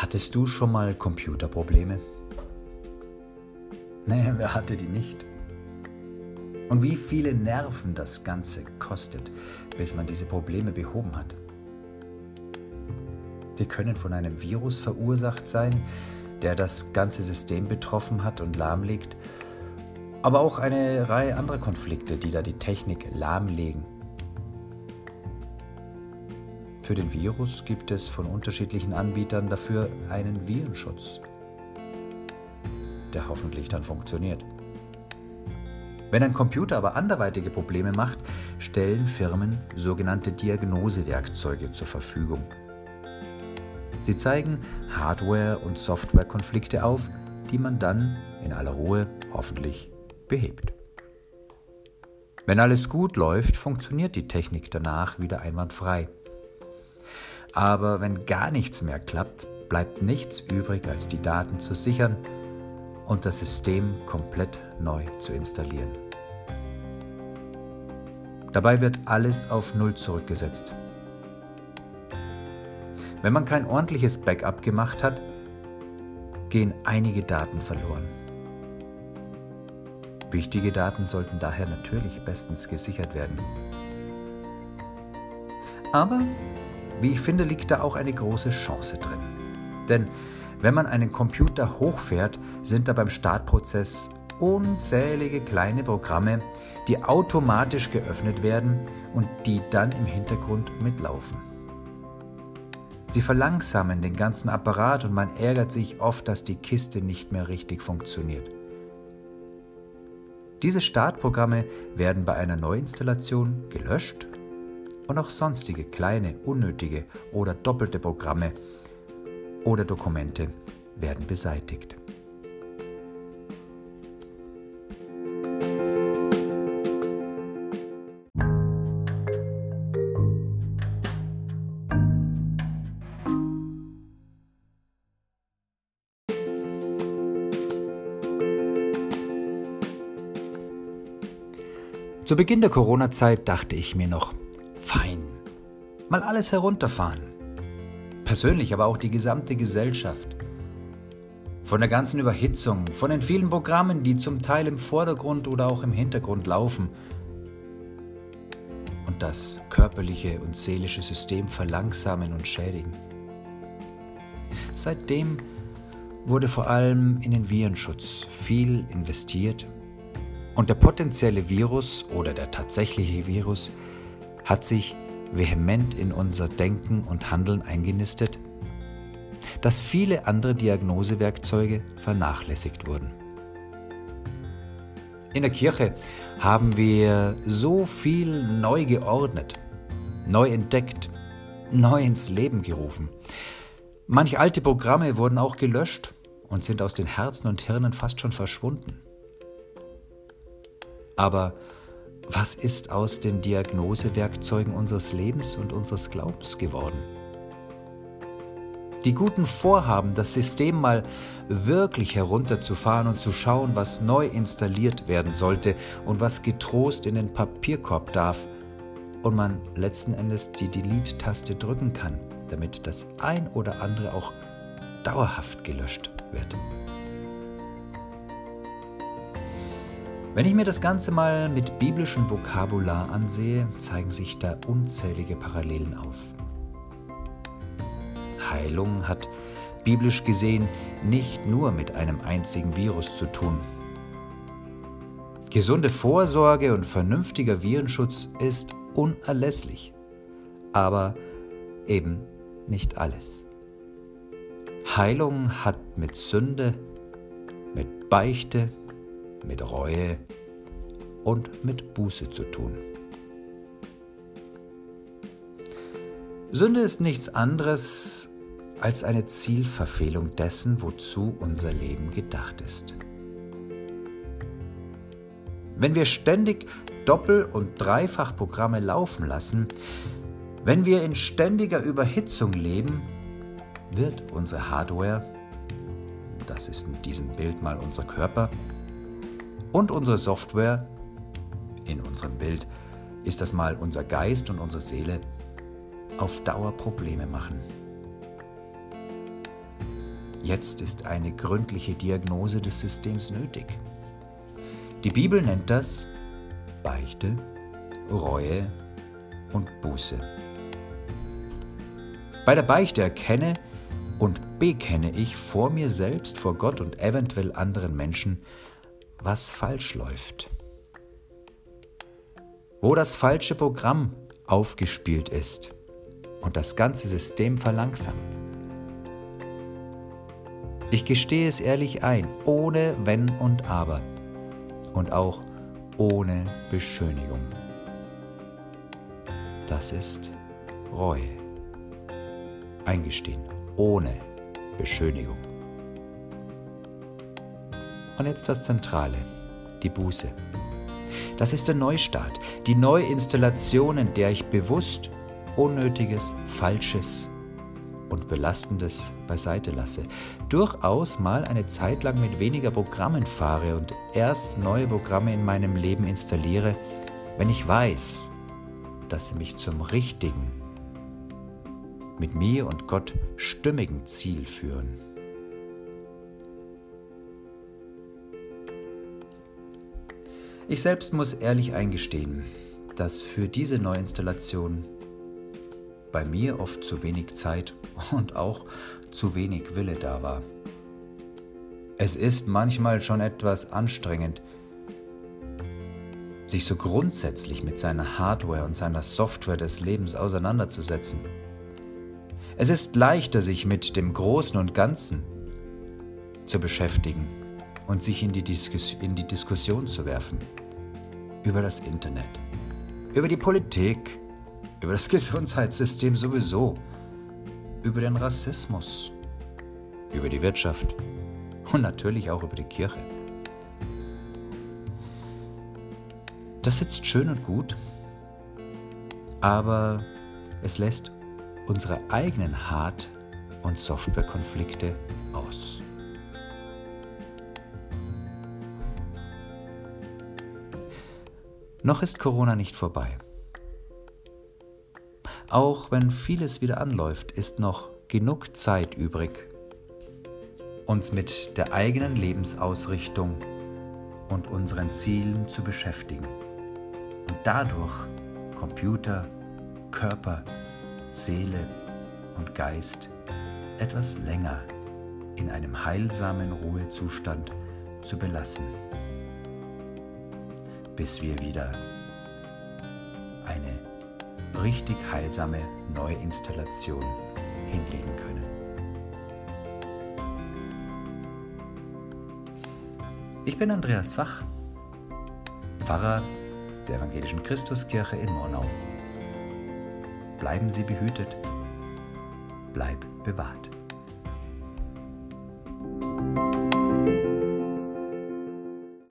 Hattest du schon mal Computerprobleme? Nee, wer hatte die nicht? Und wie viele Nerven das Ganze kostet, bis man diese Probleme behoben hat. Die können von einem Virus verursacht sein, der das ganze System betroffen hat und lahmlegt, aber auch eine Reihe anderer Konflikte, die da die Technik lahmlegen. Für den Virus gibt es von unterschiedlichen Anbietern dafür einen Virenschutz, der hoffentlich dann funktioniert. Wenn ein Computer aber anderweitige Probleme macht, stellen Firmen sogenannte Diagnosewerkzeuge zur Verfügung. Sie zeigen Hardware- und Softwarekonflikte auf, die man dann in aller Ruhe hoffentlich behebt. Wenn alles gut läuft, funktioniert die Technik danach wieder einwandfrei. Aber wenn gar nichts mehr klappt, bleibt nichts übrig, als die Daten zu sichern und das System komplett neu zu installieren. Dabei wird alles auf Null zurückgesetzt. Wenn man kein ordentliches Backup gemacht hat, gehen einige Daten verloren. Wichtige Daten sollten daher natürlich bestens gesichert werden. Aber wie ich finde, liegt da auch eine große Chance drin. Denn wenn man einen Computer hochfährt, sind da beim Startprozess unzählige kleine Programme, die automatisch geöffnet werden und die dann im Hintergrund mitlaufen. Sie verlangsamen den ganzen Apparat und man ärgert sich oft, dass die Kiste nicht mehr richtig funktioniert. Diese Startprogramme werden bei einer Neuinstallation gelöscht und auch sonstige kleine, unnötige oder doppelte Programme oder Dokumente werden beseitigt. Zu Beginn der Corona-Zeit dachte ich mir noch, fein, mal alles herunterfahren. Persönlich, aber auch die gesamte Gesellschaft. Von der ganzen Überhitzung, von den vielen Programmen, die zum Teil im Vordergrund oder auch im Hintergrund laufen und das körperliche und seelische System verlangsamen und schädigen. Seitdem wurde vor allem in den Virenschutz viel investiert und der potenzielle Virus oder der tatsächliche Virus hat sich vehement in unser Denken und Handeln eingenistet, dass viele andere Diagnosewerkzeuge vernachlässigt wurden. In der Kirche haben wir so viel neu geordnet, neu entdeckt, neu ins Leben gerufen. Manch alte Programme wurden auch gelöscht und sind aus den Herzen und Hirnen fast schon verschwunden. Aber was ist aus den Diagnosewerkzeugen unseres Lebens und unseres Glaubens geworden? Die guten Vorhaben, das System mal wirklich herunterzufahren und zu schauen, was neu installiert werden sollte und was getrost in den Papierkorb darf und man letzten Endes die Delete-Taste drücken kann, damit das ein oder andere auch dauerhaft gelöscht wird. Wenn ich mir das Ganze mal mit biblischem Vokabular ansehe, zeigen sich da unzählige Parallelen auf. Heilung hat biblisch gesehen nicht nur mit einem einzigen Virus zu tun. Gesunde Vorsorge und vernünftiger Virenschutz ist unerlässlich, aber eben nicht alles. Heilung hat mit Sünde, mit Beichte, mit Reue und mit Buße zu tun. Sünde ist nichts anderes als eine Zielverfehlung dessen, wozu unser Leben gedacht ist. Wenn wir ständig Doppel- und Dreifachprogramme laufen lassen, wenn wir in ständiger Überhitzung leben, wird unsere Hardware, das ist in diesem Bild mal unser Körper, und unsere Software, in unserem Bild ist das mal unser Geist und unsere Seele, auf Dauer Probleme machen. Jetzt ist eine gründliche Diagnose des Systems nötig. Die Bibel nennt das Beichte, Reue und Buße. Bei der Beichte erkenne und bekenne ich vor mir selbst, vor Gott und eventuell anderen Menschen, was falsch läuft. Wo das falsche Programm aufgespielt ist und das ganze System verlangsamt. Ich gestehe es ehrlich ein, ohne Wenn und Aber und auch ohne Beschönigung. Das ist Reue. Eingestehen, ohne Beschönigung. Und jetzt das Zentrale, die Buße. Das ist der Neustart, die Neuinstallation, in der ich bewusst Unnötiges, Falsches und Belastendes beiseite lasse. Durchaus mal eine Zeit lang mit weniger Programmen fahre und erst neue Programme in meinem Leben installiere, wenn ich weiß, dass sie mich zum richtigen, mit mir und Gott stimmigen Ziel führen. Ich selbst muss ehrlich eingestehen, dass für diese Neuinstallation bei mir oft zu wenig Zeit und auch zu wenig Wille da war. Es ist manchmal schon etwas anstrengend, sich so grundsätzlich mit seiner Hardware und seiner Software des Lebens auseinanderzusetzen. Es ist leichter, sich mit dem Großen und Ganzen zu beschäftigen und sich in die, Diskus in die Diskussion zu werfen über das Internet, über die Politik, über das Gesundheitssystem sowieso, über den Rassismus, über die Wirtschaft und natürlich auch über die Kirche. Das sitzt schön und gut, aber es lässt unsere eigenen Hard- und Softwarekonflikte aus. Noch ist Corona nicht vorbei. Auch wenn vieles wieder anläuft, ist noch genug Zeit übrig, uns mit der eigenen Lebensausrichtung und unseren Zielen zu beschäftigen und dadurch Computer, Körper, Seele und Geist etwas länger in einem heilsamen Ruhezustand zu belassen bis wir wieder eine richtig heilsame Neuinstallation hinlegen können. Ich bin Andreas Fach, Pfarrer der Evangelischen Christuskirche in Murnau. Bleiben Sie behütet, bleib bewahrt.